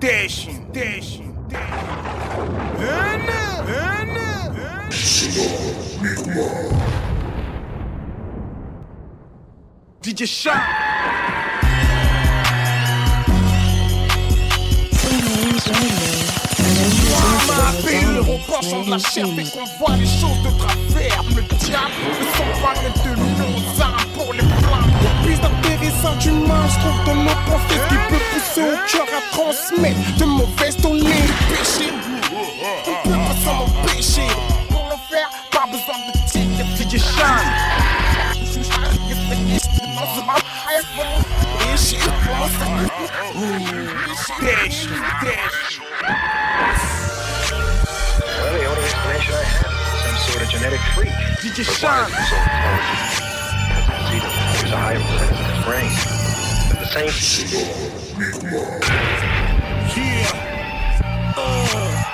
Dashing, dashing, DJ Sean. Ma ville, reprochant de la chair fait qu'on voit les choses de travers. Le diable ne sont pas de nos plus intéressant du monde, je trouve dans nos ce qui peut pousser au cœur à transmettre de mauvaises données de péché. On peut pas s'en empêcher. Pour le faire, pas besoin de ticket. Well, the only explanation I have is some sort of genetic freak. DJ But why his brain. The. Uh.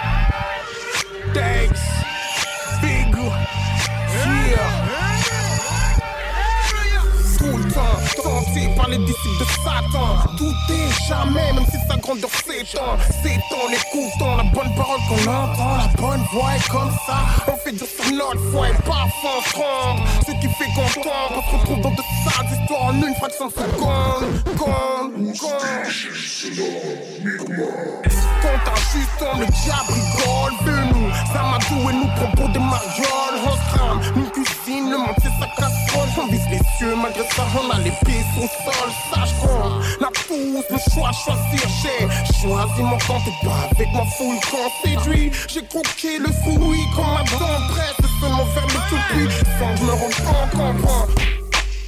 Tout par les disciples de Satan. Jamais, même si sa grandeur s'étend. S'étend, écoutant la bonne parole qu'on entend. La bonne voix est comme ça. On fait notre foi et tombe, on se retrouve dans de sales histoires en une fraction de seconde. Seconde, seconde. Quand le diable rigole de nous. Samadou et nous prend pour des marioles. On crame, une cuisine, le monde c'est sa casserole. On vise les cieux, malgré ça on a les pieds au sol. Sache qu'on le choix de choisir. J'ai choisi mon camp, t'es pas avec ma foule qu'on séduit. J'ai croqué le fruit comme ma dent. C'est seulement vers le tout puissant, je me rends compte.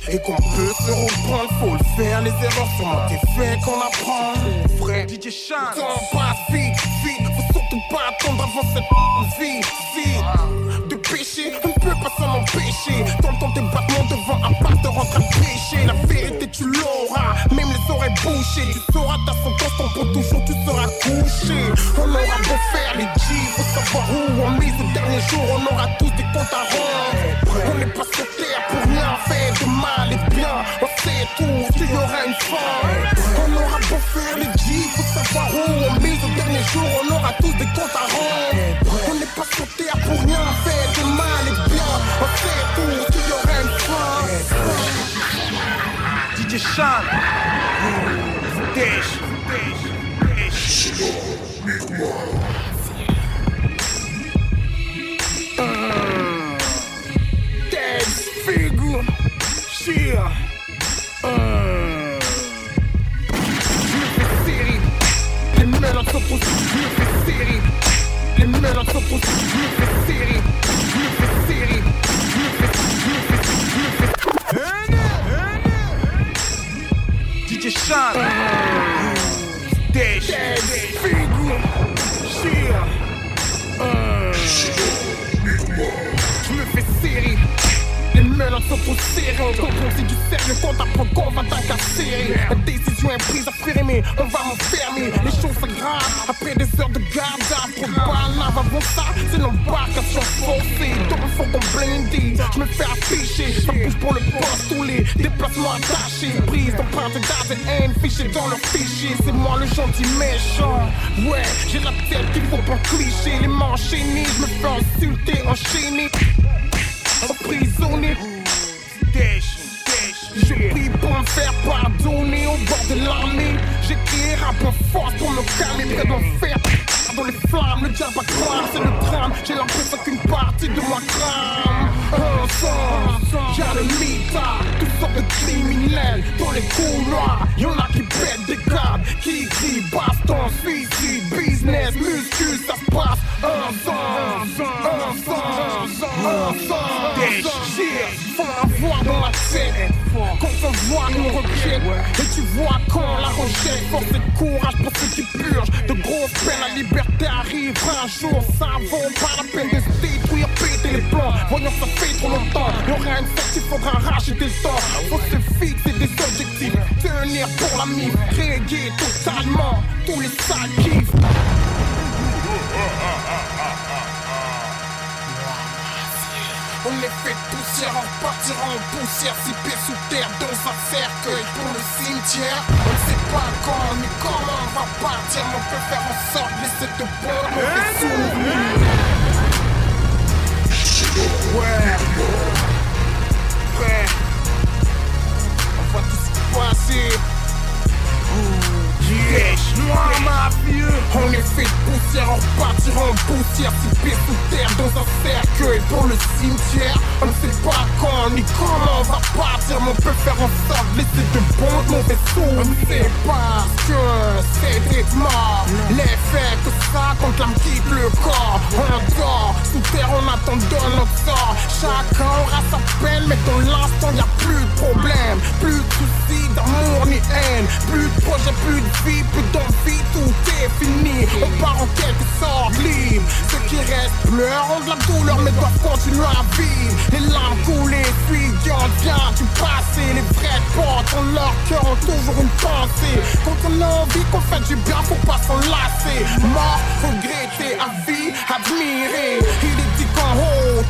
Et qu'on peut se reprendre, faut le faire, les erreurs sont tes faits qu'on apprend. Vrai, DJ Sean. Temps passe vite, vite, faut surtout pas attendre avant cette vie, vie. De péché, on ne peut pas s'en empêcher. T'entends tes battements devant un part te rendre à pécher. La vérité, tu l'auras, même bouchées. Tu sauras ta sentence, ton pour toujours, tu seras couché. On aura beau faire les G, faut savoir où on mise le dernier jour, on aura tous des comptes à rendre. On n'est pas sur terre pour rien faire de mal et bien. On sait tout, qu'il y aura une fin. On aura beau faire les G, faut savoir où on mise le dernier jour, on aura tous des comptes à rendre. On n'est pas sur terre pour rien faire de mal et bien. On sait tout, qu'il y aura une fin. DJ Sean. Dash, dash, dash. Dead figure, cheer. Je me fais série, les menottes sont pour je me fais série. Les menottes sont pour je me fais Sean. Dash, figure, Sont pour serrer. Quand on c'est du sérieux, quand t'apprends qu'on va t'incarcérer. La décision est prise, affirmée, on va m'enfermer. Les choses s'aggravent après des heures de garde Trop de balles avant ça, c'est l'embarcation forcée. Dans le fond, ton blindé, je me fais afficher. Ça bouge pour le poste, tous les déplacements attachés. Prise d'empreintes d'ADN fichées dans leur fichier. C'est moi le gentil méchant. Ouais, j'ai la tête qu'il faut pas cliché. Les mains enchaînées, je me fais insulter, enchaîner emprisonné. Faire pardonner au bord de l'armée. J'écris rap en force pour me calmer près d'enfer. Dans les flammes, le diable va croire, c'est le drame. J'ai l'impression qu'une partie de moi crame. Ensemble, y'a le mita, toutes sortes de criminels dans les couloirs. Y'en a qui pètent des câbles, qui crient baston, suicide, business, muscu, ça se passe ensemble, ensemble, ensemble. Yeah, faut l'avoir dans la tête. Quand on voit qu'on rejette, et tu vois qu'on la rejette. Force et courage pour ceux qui purgent. De grosses peines, la liberté arrivera un jour. Ça vaut pas la peine de se détruire, péter les plans. Voyons, ça fait trop longtemps. Y'aura une il faudra racheter le temps. Faut se fixer des objectifs. Tenir pour la mif, régler totalement tous les sales. On est fait poussière, on repartira en poussière, pieds sous terre dans un cercueil pour le cimetière. On ne sait pas quand ni comment on va partir, mais on peut faire en sorte de laisser de bons mauvais. Ouais, ouais, on va tout se. On est fait de poussière, on repartira en poussière. Pieds sous terre dans un cercueil pour le cimetière. On ne sait pas quand ni comment on va partir Mais on peut faire en sorte laisser de bons de mauvais souvenirs sait pas que c'est mort L'effet que ça quand l'âme quitte le corps. On dort, sous terre on attend de notre sort. Chacun aura sa peine mais dans l'instant y a plus de problème. Plus de soucis d'amour ni haine. Plus de projets, plus de vie, plus d'envie, tout est fini. On part en quelque sorte libre. Ceux qui restent pleurent de la douleur, mais doivent continuer à vivre. Les larmes coulées, fuyantes, bien du passé. Les vrais portes en leur cœur ont toujours une pensée. Quand on a envie qu'on fait du bien, faut pas s'enlacer. Mort, regretter, à vie, admirer. Il est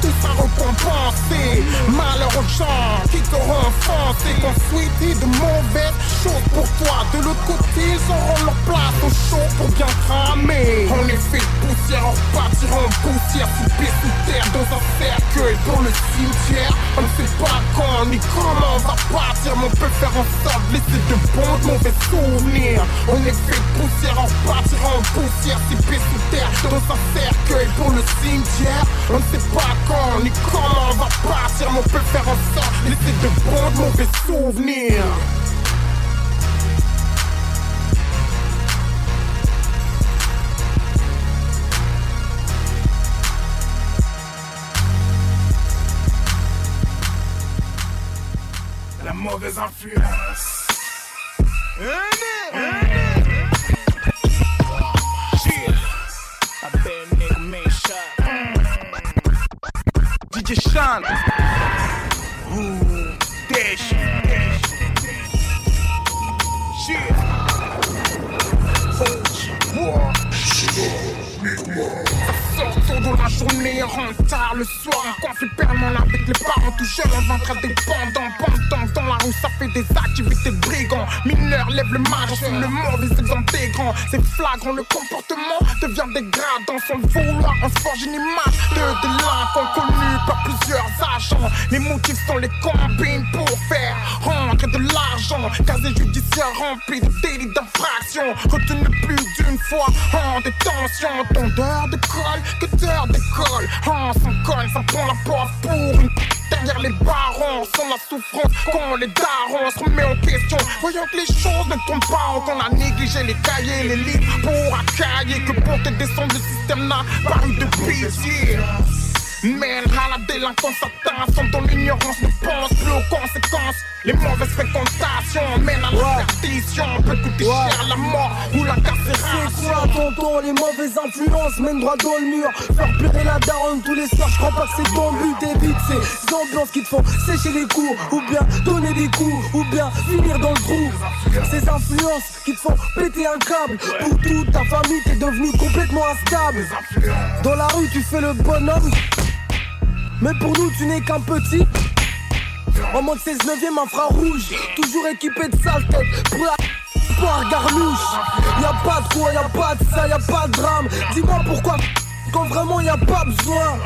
tout sera récompensé. Malheur aux gens qui offensé. Qu'on souhaitait de mauvaises choses pour toi. De l'autre côté, ils auront leur place au chaud pour bien cramer. Fait de poussière, on repartira en poussière. Sous pied sous terre, dans un cercueil pour le cimetière. On ne sait pas quand ni comment on va partir, mais on peut faire en sorte de laisser de bons, de mauvais souvenirs. Fait de poussière, on repartira en poussière. Pieds sous terre, dans un cercueil pour le cimetière. On ne sait pas quand ni comment on va partir, mais on peut faire en sorte laisser de bons, de mauvais souvenirs. La mauvaise influence. Activités brigands, mineurs lèvent le masque, sur le mauvais exemple des grands, c'est flagrant, le comportement devient dégradant, sans vouloir, on se forge une image de délinquants connus par plusieurs agents, les motifs sont les combines pour faire l'argent, casier judiciaire rempli de délits d'infraction, retenu plus d'une fois en détention, tondeur de colle, que d'heures d'école, en s'en colle, ça prend la poivre pour une Derrière les barons, sans la souffrance, quand les darons se remet en question. Voyons que les choses ne tombent pas, qu'on a négligé les cahiers, les livres pour accailler, que pour te descendre, le système n'a pas eu de pitié. La délinquance atteint, sans ton ignorance ne pense plus aux conséquences. Les mauvaises fréquentations mènent à la perdition, peut coûter cher la mort ou C'est l'incarcération. quoi tonton Les mauvaises influences mènent droit dans le mur. Faire pleurer la daronne tous les soirs Je crois pas que c'est ton but. Évite ces ambiances qui te font sécher les cours Ou bien donner des coups Ou bien finir dans le trou. Ces influences qui te font péter un câble Pour toute ta famille t'es devenu complètement instable. Dans la rue tu fais le bonhomme Mais pour nous tu n'es qu'un petit. En mode 16 neuvième infrarouge Toujours équipé de sale tête Pour la pour un garlouche Y'a pas de quoi, y'a pas de ça, y'a pas de drame. Dis-moi pourquoi quand vraiment y a pas besoin.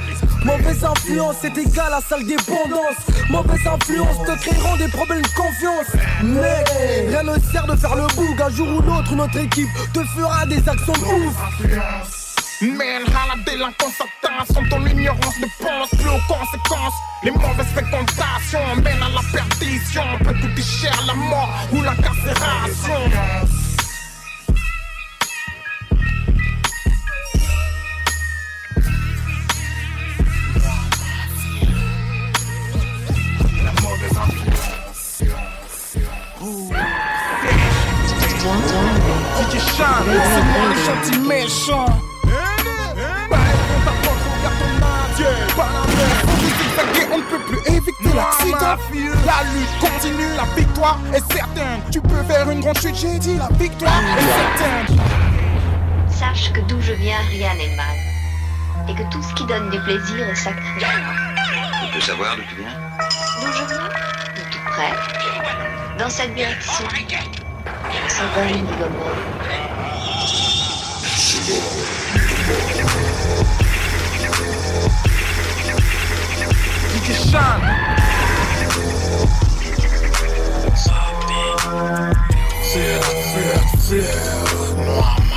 Mauvaise influence c'est égal à sale dépendance Mauvaise influence te créeront des problèmes de confiance. Mec, rien ne sert de faire le boug. Un jour ou l'autre notre équipe te fera des actions de ouf Mène à la délinquance atteint, sans ton ignorance ne pense plus aux conséquences. Les mauvaises fréquentations mènent à la perdition, peut coûter cher la mort ou l'incarcération. DJ Sean, c'est moi le gentil méchant. Ne peut plus éviter l'accident. La lutte continue, la victoire est certaine. Tu peux faire une grande chute, j'ai dit la victoire est certaine. Sache que d'où je viens, rien n'est mal. Et que tout ce qui donne du plaisir est sacré. Je peux savoir d'où tu viens? D'où je viens De tout près. Dans cette direction. Ça va, you can shine. Yeah, yeah, yeah.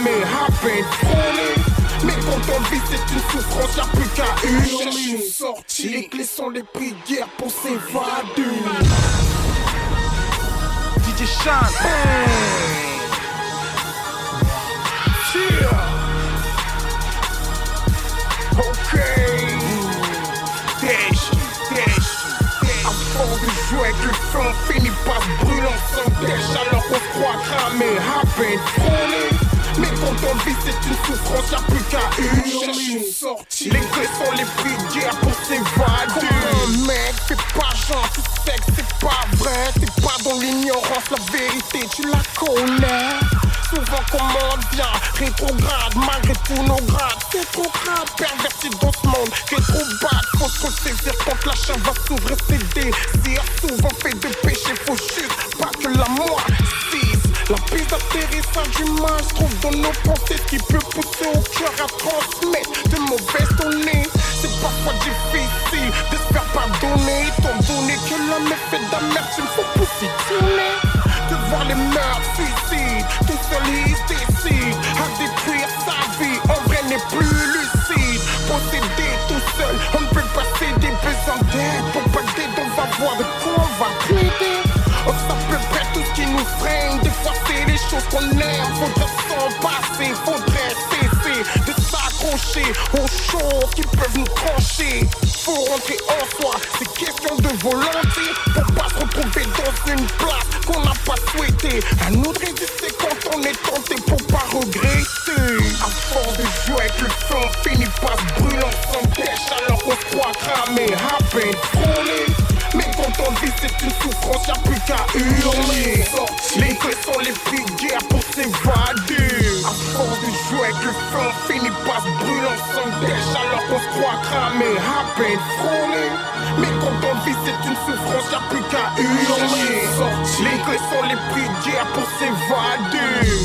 Happen. Mais quand on vit, c'est une souffrance, y'a plus qu'à hurler. Sorti, les clés sont les prières pour s'évader. DJ Sean, Yeah. Ok. Dèche, dèche, dèche. À force de jouer avec le feu, on finit par se brûler ensemble. Dèche alors qu'on se croit cramé, happen, on vit, c'est une souffrance, y'a plus qu'à hurler. Sorti. Les clés sont les prières pour s'évader. Comme un mec, fais pas genre, tu c'est pas vrai. T'es pas dans l'ignorance, la vérité, tu la connais. Souvent comment on vient, rétrograde, malgré tous nos grades. C'est trop grave, perverti dans ce monde, qui trop bas. Faut se saisir quand la chaîne va s'ouvrir ses désirs. Souvent fait de péché, faut juste pas que la moi cisse. D'atterrissage humain se trouve dans nos pensées, qui peut pousser au cœur à transmettre de mauvaises données. Aux choses qui peuvent nous trancher. Faut rentrer en soi, c'est question de volonté pour pas se retrouver dans une place qu'on n'a pas souhaité. À nous résister quand on est tenté pour pas regretter. À force de jouer avec le feu, on finit se brûler ensemble, dèche alors qu'on se croit cramé, happen, frôlé. Mais quand on vit, c'est une souffrance, y'a plus qu'à hurler. On finit par se brûler ensemble, dèche alors qu'on se croit cramé, happen, frôlé. Mais quand on vit, c'est une souffrance, y'a plus qu'à hurler. Les clés sont les prières pour s'évader.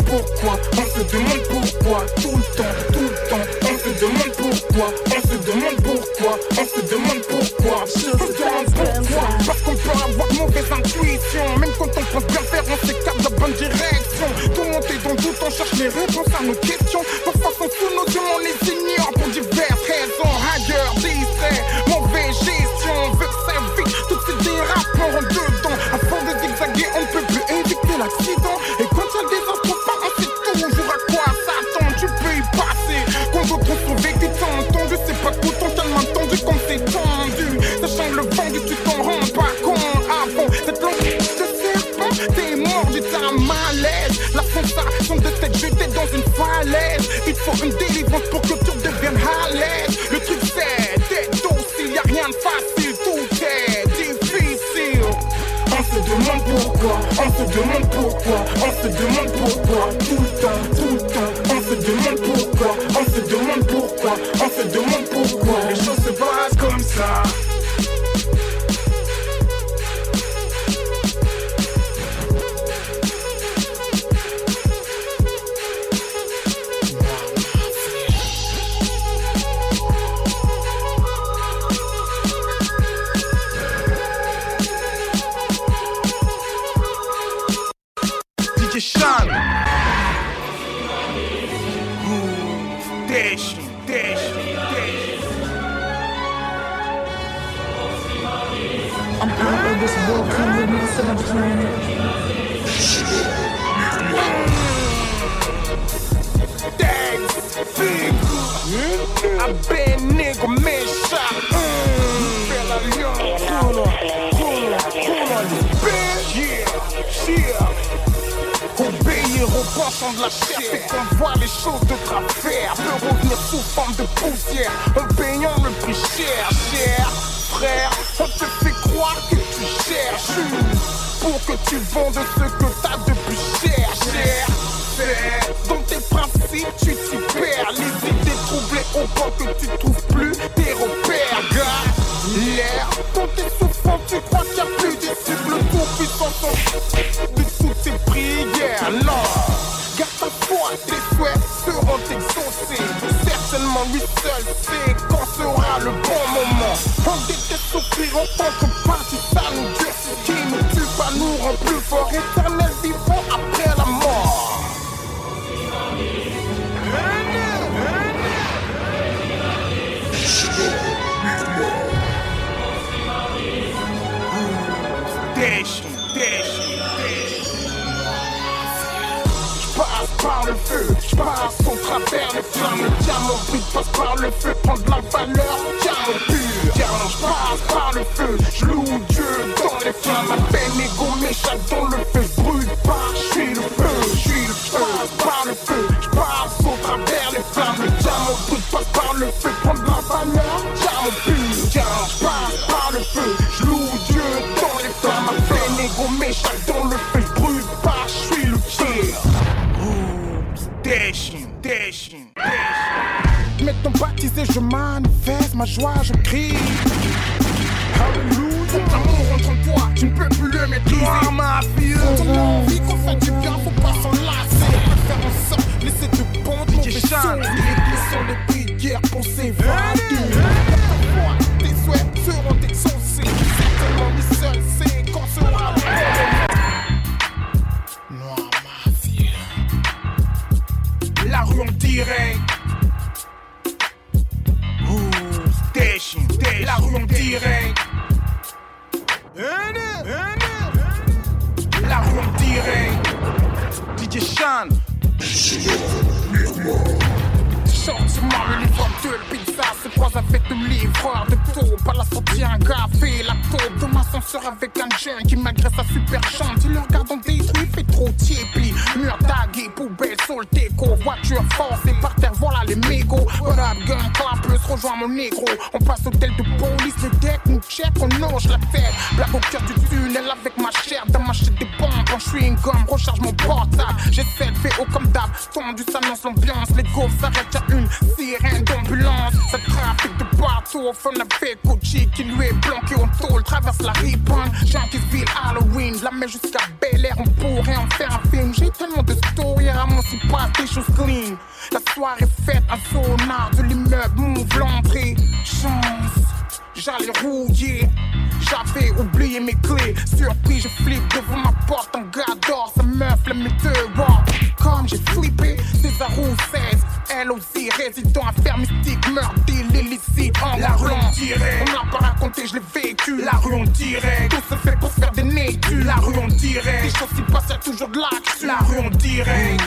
Demande pourquoi, on se demande pourquoi, tout le temps, tout le temps. On se demande pourquoi, on se demande pourquoi, on se demande pourquoi. On se demande pourquoi, parce qu'on peut avoir mauvaise intuition, même quand on pense bien faire, on s'écarte de la bonne direction. Tout est dans doute, on cherche les réponses à nos questions. Parfois, sans sous nos yeux, on les une délivrance pour que tu deviennes à. Le truc c'est d'être docile, y'a rien de facile, tout est difficile. On se demande pourquoi, on se demande pourquoi, on se demande pourquoi, tout le temps, tout le temps. On se demande pourquoi, on se demande pourquoi, on se demande DJ Sean. Ooh, Dash, dash, dash. I'm out of this world, come with me to the planet. Dax, big. I been nigga méchant. Pensants de la chair, c'est qu'on voit les choses de travers. Peut revenir sous forme de poussière, en payant le prix cher, cher. Frère, on te fait croire que tu cherches pour que tu vendes ce que t'as de plus cher, cher. Dans tes principes, tu t'y perds. Les idées troublées au point que tu trouves plus tes repères, gars. L'air, quand t'es souffrant, tu crois qu'il n'y a plus d'issue. Le tout puissant tes souhaits seront exaucés. Certainement, lui seul sait quand sera le bon moment. On déteste souffrir en tant que partie, ça nous durcit. Qui nous tue pas nous rend plus fort. La en direct. DJ Shan. Sortis-moi le livre de pizza se croise avec le livreur de taupe à la sortie un fait la taupe dans l'ascenseur avec un jeune qui malgré sa super chante il le regarde en détruit fait trop tiépi mur tagué poubelle sur le déco voiture forcée par terre voilà les mégots. What up gun clapeuse rejoint mon négro. On passe au tel de police le deck nous check nage la tête. Blague au cœur du tunnel avec ma chair. Dans ma chaîne des bombes je une gomme. Recharge mon portable. De faire haut comme d'hab. Tendu ça lance l'ambiance. Les gaufres s'arrêtent y'a une sirène d'ambulance. Ça trafique de partout au fond avec Gucci qui lui est planqué en tôle. Traverse la ribbon Jean-Ville Halloween. La met jusqu'à Bel Air on pourrait en faire un film. J'ai tellement de stories à mon pas des choses clean la soirée faite un sonar. De l'immeuble m'ouvre l'entrée. Chance J'allais rouiller, j'avais oublié mes clés. Surpris, je flippe devant ma porte. Un gars dort, sa meuf, le deux walk. Comme j'ai flippé, César roue 16. Elle aussi, résident à faire mystique, meurtre, deal illicite. En la rue en direct. On l'a pas raconté, je l'ai vécu. La rue en direct. Tout se fait pour se faire des négus. La rue en direct. Des choses qui passent, toujours de l'action. La rue en direct.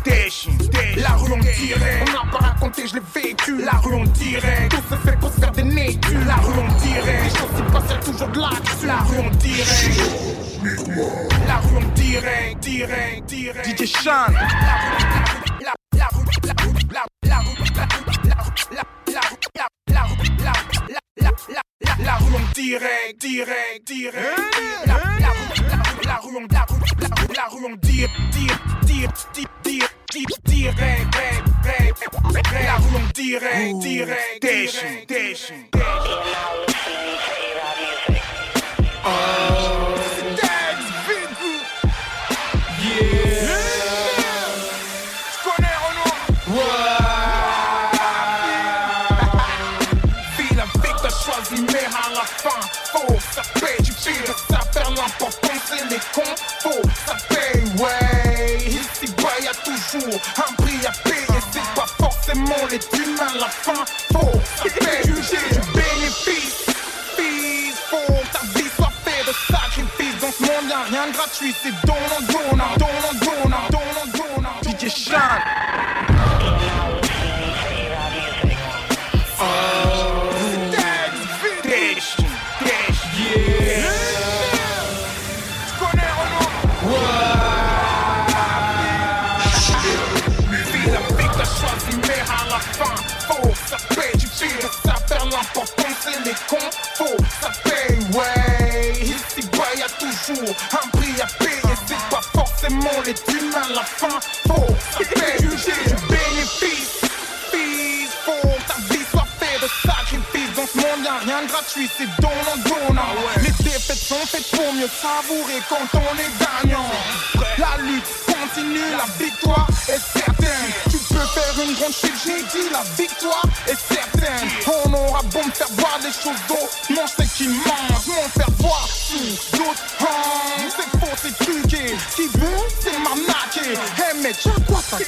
Station, station. La rue en direct. On l'a pas raconté, je l'ai vécu. La rue en direct. Tout se fait pour faire La rue en direct. Des choses qui passent, toujours de l'action. La rue en direct. La rue en direct, direct, direct. DJ Sean. La rue, la rue, la rue, la rue, la rue, la rue, direct, direct, direct. La la rue, la rue, la rue en la rue, la rue, la rue en dir, dir, dir, dir, dir, dir, direct, direct, direct. La rue en direct, direct, direct, direct. You're cons, faut ça paye, ouais. Ici bas, y'a toujours un prix à payer, c'est pas forcément les thunes à la fin, faut ça paye. Du bénéfice, fils, faut ta vie soit faite de sacrifices. Dans ce monde, y'a rien de gratuit, c'est donnant, donnant, donnant, donnant, donnant, donnant. DJ Sean. c'est les confos. Ça paye, ouais. Ici, bas, y a toujours un prix à payer. C'est pas forcément les thunes à la fin. Faut, ça paye, du bénéfice. Fils, faut, ta vie soit faite de sacrifices. Dans ce monde, y'a rien de gratuit, c'est donnant, ah donnant. Ouais. Les défaites sont faites pour mieux savourer quand on est gagnant. La lutte continue, la victoire est certaine. Faire une grande chute, j'ai dit la victoire est certaine. On aura beau me faire voir des choses d'autres, non c'est qui mange, m'en faire voir sous d'autres hanches. C'est c'est truqué, qui veut c'est m'arnaquer. Hey mec, y'a quoi ça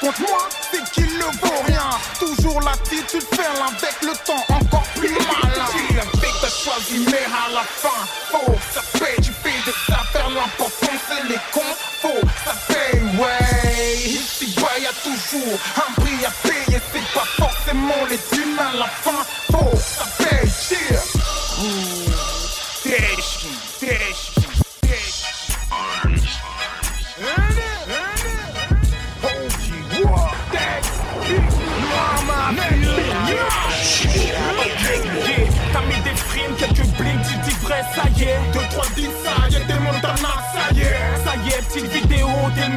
contre moi, c'est qu'il ne vaut rien. Toujours l'attitude ferme avec le temps encore plus malin. Avec t'as choisi, mais à la fin, faut ça paye. Tu fais de ça faire l'important, c'est les cons. Faut ça paye, ouais. Ici, bas, y a toujours un prix à payer. C'est pas forcément les humains, la fin, faut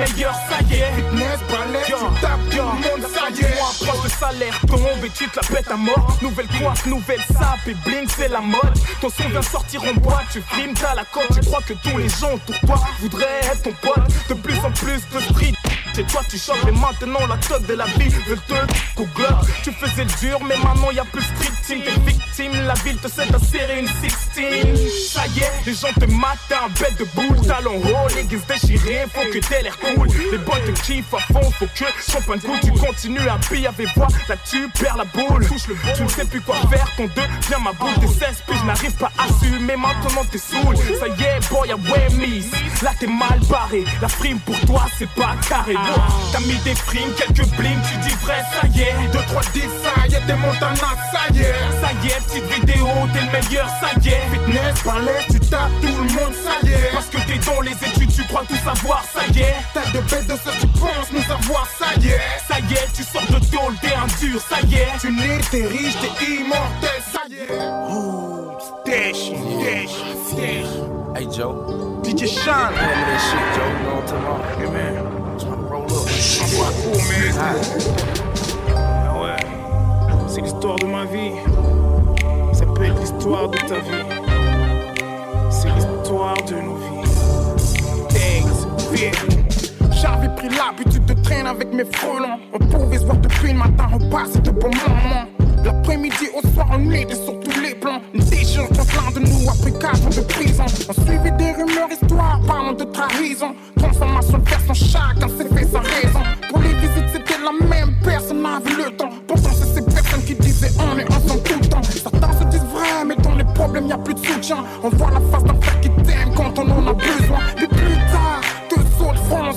meilleur, ça y est. Fitness, ballet, tu tapes tout le monde, ça y est. Approche le salaire tombe et tu te la pètes à mort. Nouvelle coiffe, nouvelle sape et bling, c'est la mode. Ton son vient sortir en boîte, tu frimes, t'as la cote. Tu crois que tous les gens autour toi voudraient être ton pote. De plus en plus de street. C'est toi tu chantes. Et maintenant la toque de la vie veut te Google Tu faisais le dur mais maintenant y a plus street team. T'es victime, la ville te sait serrer une 16 Ça y est, les gens te matent, un bête de boule. Talons haut, les guises déchirés, faut que t'aies l'air cool. Les boys te kiffent à fond, faut que de goût Tu continues à piller avec voix, là tu perds la boule. Touche le Tu ne sais plus quoi faire, ton 2 vient ma boule. T'es 16 puis je n'arrive pas à assumer, maintenant t'es saoul. Ça y est, boy, y'a miss Là t'es mal barré, la frime pour toi c'est pas carré. T'as mis des primes, quelques bling, tu dis vrai, ça y est. Deux, trois deals, ça y est, des montanas, ça y est. Ça y est, petite vidéo, t'es le meilleur, ça y est. Fitness, ballet, tu tapes tout le monde, ça y est. Parce que t'es dans les études, tu crois tout savoir, ça y est. Tête de bête de ça, tu penses nous avoir, ça y est. Ça y est, tu sors de tôle, t'es un dur, ça y est. Tu n'es, t'es riche, t'es immortel, ça y est. Oh, stash, stash, stash. Hey Joe, DJ Sean. shit, Joe. Talking about? Hey man, Ah ouais, c'est l'histoire de ma vie. Ça peut être l'histoire de ta vie. C'est l'histoire de nos vies. J'avais pris l'habitude de traîner avec mes frelons. On pouvait se voir depuis le matin, on passait de bons moments. L'après-midi au soir, on était sur tous les plans. Une décharge dans plein de nous après 4 ans de prison. On suivait des rumeurs, histoires, parlant de trahison. Transformation de personne, chacun s'est fait sa raison. Pour les visites, c'était la même personne, avait le temps. Pourtant, c'est ces personnes qui disaient on est ensemble tout le temps. Certains se disent vrai, mais dans les problèmes, y a plus de soutien. On voit la face d'un frère qui t'aime quand on en a besoin. Puis plus tard, deux autres fronts en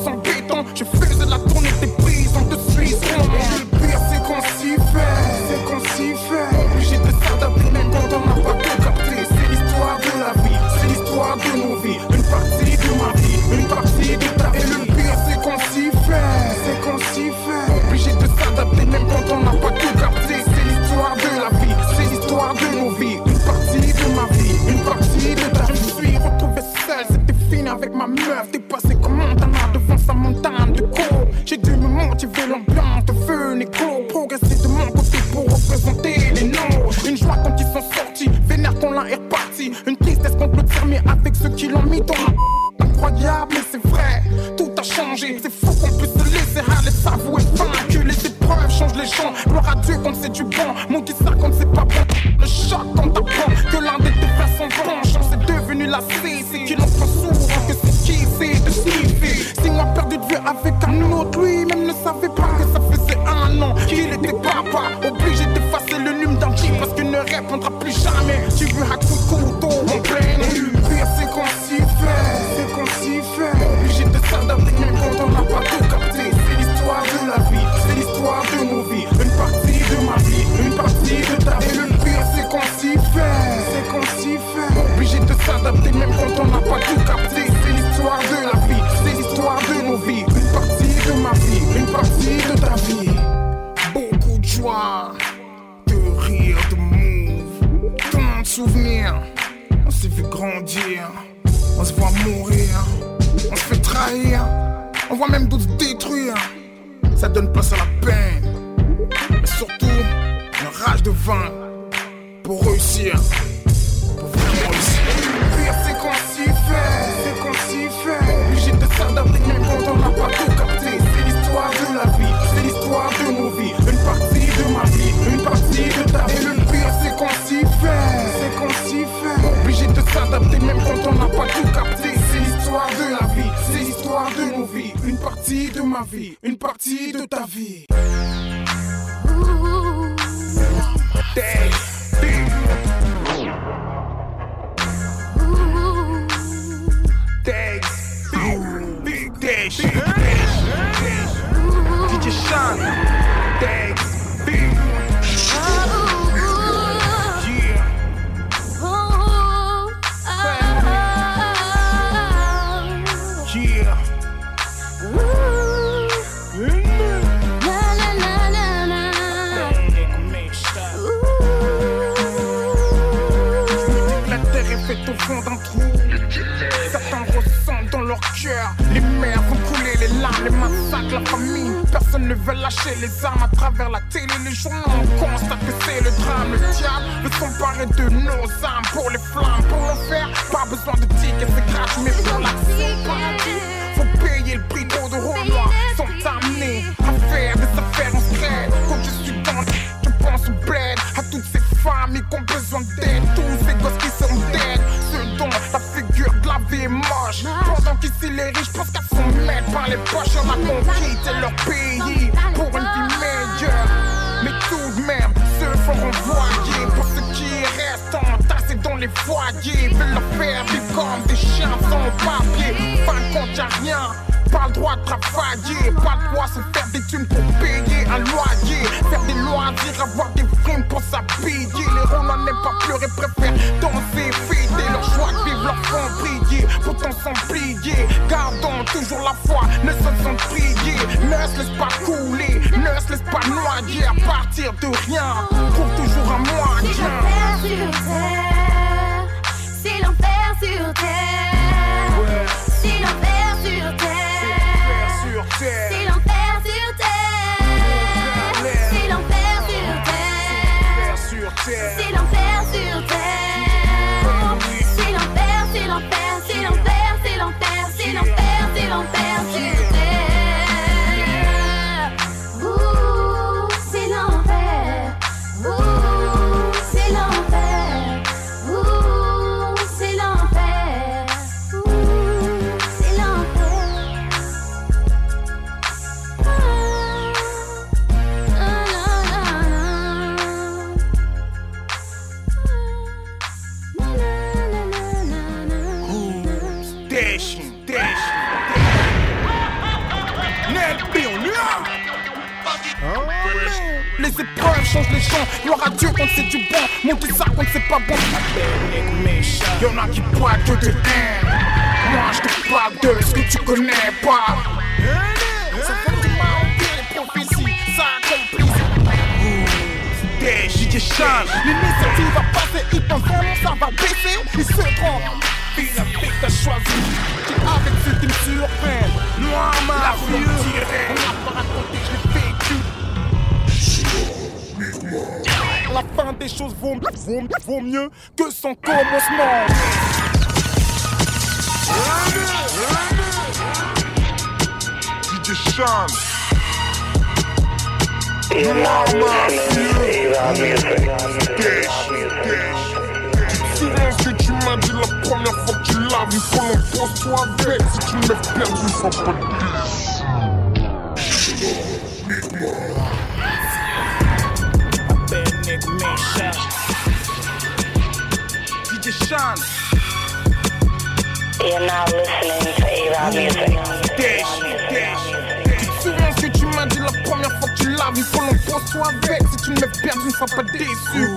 De rire, de move Tant de souvenirs On s'est vu grandir. On se voit mourir. On se fait trahir. On voit même d'autres détruire. Ça donne place à la peine. Mais surtout Une rage de vin Pour réussir. Pour vraiment réussir. Le pire c'est qu'on s'y fait. C'est qu'on s'y fait. Obligé de s'adapter s'adapter même quand on n'a pas tout capté. C'est l'histoire de la vie, c'est l'histoire de nos vies. Une partie de ma vie, une partie de ta vie. Days, big, dash, dash, dash. DJ leur cœur. Les mères vont couler les larmes, les massacres, la famine. Personne ne veut lâcher les armes à travers la télé, les journaux. On constate que c'est le drame. Le diable veut s'emparer de nos âmes pour les flammes, pour l'enfer. Pas besoin de tickets, c'est gratuit, mais pour au paradis, faut payer le prix. Trop les riches qu'à se mettre par les poches, on a conquis leur pays pour une vie meilleure. Mais tout de même, ceux font renvoyer pour ceux qui restent entassés dans les foyers, veulent leur faire vivre comme des chiens sans papier. Fin de compte, y'a rien. Pas le droit de travailler, pas le droit de se faire des thunes pour payer un loyer, faire des loisirs, avoir des primes pour s'habiller. Les Romains n'aiment pas pleurer, préfèrent danser, fêter leur joie de vivre, leur font briller, pourtant sans plier. Gardons toujours la foi, ne cessons de prier, ne se laisse pas couler, ne se laisse pas noyer à partir de rien. Trouve toujours un moyen. C'est l'enfer sur terre. C'est l'enfer sur terre. Terre. C'est l'enfer sur terre. C'est l'enfer sur terre. Terre. C'est l'enfer sur Gloire à Dieu quand c'est du bon. Monter ça quand c'est pas bon. Y'en a qui parlent que de haine. Moi je te parle de ce que tu connais pas. Ça fait du mal au pire, les prophéties, ça accomplit. Des DJ change. L'initiative va passer, ils pensent vraiment ça va baisser. Ils se trompent. La que t'as choisi. T'es avec ceux qui me surprennent. Moi, ma vie, on n'a pas raconté, je l'ai vécu. La fin des choses vaut, vaut, vaut mieux que son commencement. DJ Sean. Ce que tu m'as dit la première fois que tu l'as vu Qu'on pose-toi avec. Si tu me ne seras pas de Sean, You're now listening to A-Rod Music. Dash, Dash. Tu te souviens ce que tu m'as dit la première fois que tu l'as vu? Qu'on pose-toi avec Si tu me perdre, tu ne seras pas déçu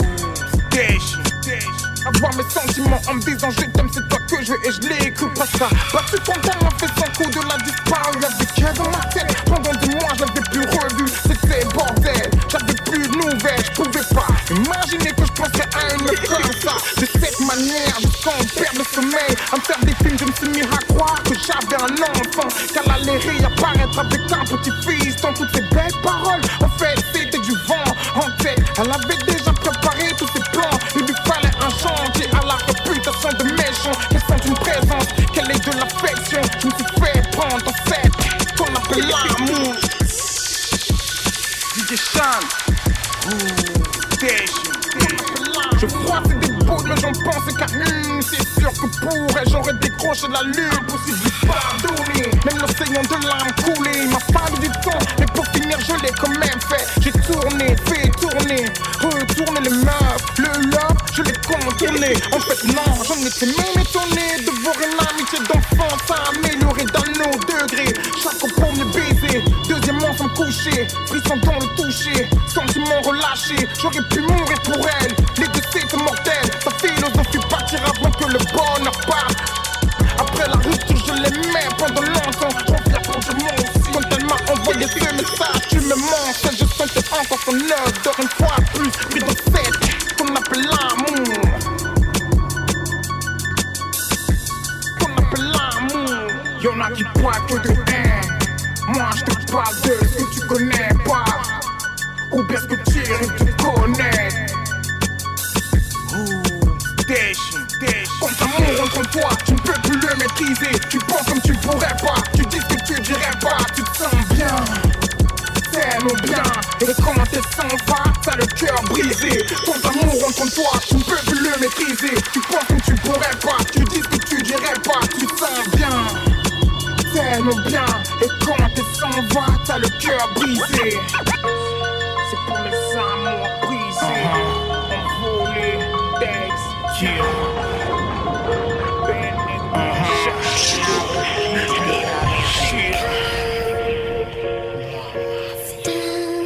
Dash, Dash. Avoir mes sentiments en me disant je t'aime, c'est toi que je veux et je l'écoute pas ça. Battu contre m'a fait son coup de la disparu. Y'avait que dans ma tête. Pendant des mois, je l'avais plus revu. C'était bordel. J'avais plus de nouvelles, je pouvais pas imaginer que je pensais à une meuf comme ça. J'ai sans perdre le sommeil. À me faire des films, je me suis mis à croire que j'avais un enfant. Qu'elle allait réapparaître avec un petit fils dans toutes ces belles paroles. En fait, c'était du vent en tête. Elle avait déjà préparé tous ses plans. Il lui fallait un chantier à la réputation de méchant. Qu'elle sente une présence, qu'elle ait de l'affection. Je me suis fait prendre en fait qu'on appelle l'amour. DJ. Je crois que j'en pense qu'à une. C'est sûr que pour elle, j'aurais décroché la lune. Possible de pardonner, même l'océan de l'âme coulé. M'a fallu du temps, mais pour finir, je l'ai quand même fait. J'ai tourné, fait tourner, retourner les meufs. Le love, je l'ai contourné. En fait, non, j'en étais même étonné de voir une amitié d'enfant s'améliorer dans nos degrés. Chaque coucher, frisson dans le toucher, sentiment relâché. J'aurais pu mourir pour elle. Les deux c'est mortel. Sa philosophie partir avant que le bonheur parte. Après la rupture, je l'aimais pendant longtemps. Tu penses comme tu pourrais pas. Tu dis que tu dirais pas. Tu sens bien. Tellement bien. Et quand t'es sans va, t'as le cœur brisé. C'est pour mes amours brisés. Envolés. Thanks. Yeah.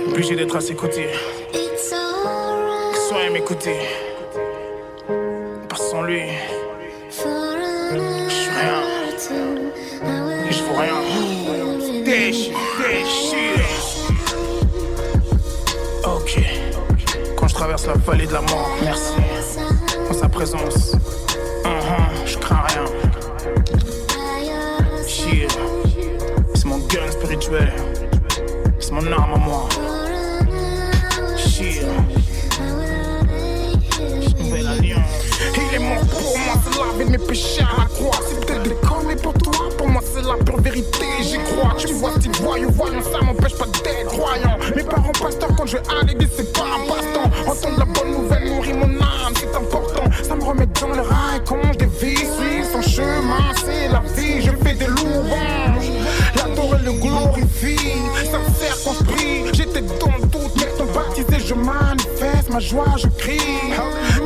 Obligé d'être à ses côtés. Que soit m'écouter. Vallée de la mort, merci. En sa présence. Uh-huh, je crains rien. Chier. C'est mon gun spirituel. C'est mon arme à moi. Nouvelle alliance. Il est mort pour moi, c'est laver mes péchés à la croix. C'est peut-être des conneries pour toi, pour moi c'est la pure vérité. J'y crois, tu me vois, petit voyou, voyant, ça m'empêche pas d'être croyant. Mes parents pasteurs, quand je vais à l'église, ma joie, je crie.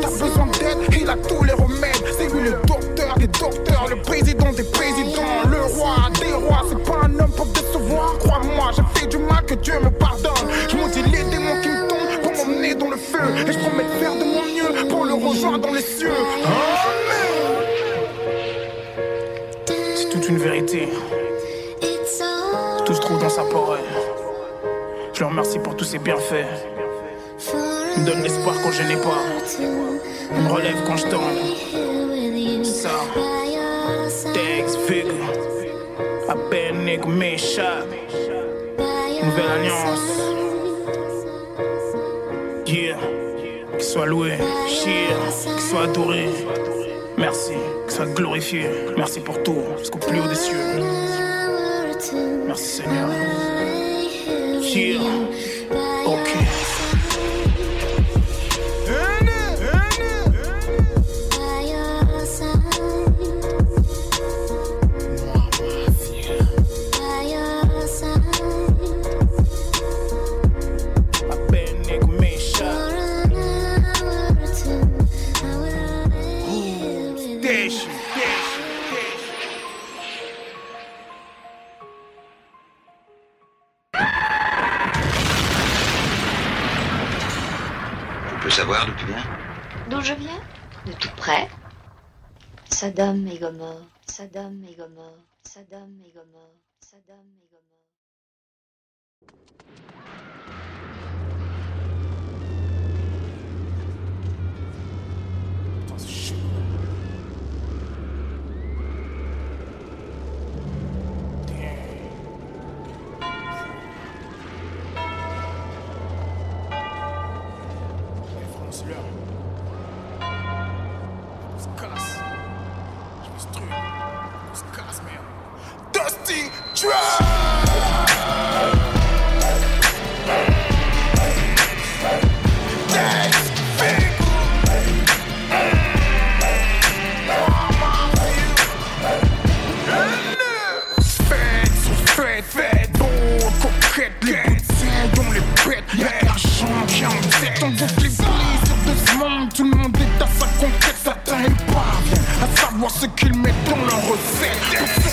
T'as besoin d'aide, il a tous les remèdes. C'est lui le docteur des docteurs, le président des présidents, le roi des rois. C'est pas un homme pour décevoir, crois-moi, j'ai fait du mal, que Dieu me pardonne. Je maudis les démons qui me tombent pour m'emmener dans le feu. Et je promets de faire de mon mieux pour le rejoindre dans les cieux. C'est toute une vérité. Tout se trouve dans sa parole. Je le remercie pour tous ses bienfaits. Donne l'espoir quand je n'ai pas. Il me relève quand je tombe. Ça, Dex, Vig, Abenig, Mesha. Nouvelle alliance. Yeah. Qu'il soit loué, cheer, qu'il soit adoré. Merci, qu'il soit glorifié. Merci pour tout, jusqu'au plus haut des cieux. Merci Seigneur. Yeah. Ok. Savoir d'où tu viens D'où je viens De tout près. Saddam et Gomorre, Saddam et Gomorre, Saddam et Gomorre, Saddam et chaud. provoque les boulies de ce monde. Tout le monde est à sa conquête, ça t'aime pas. À savoir ce qu'ils mettent dans leur recette.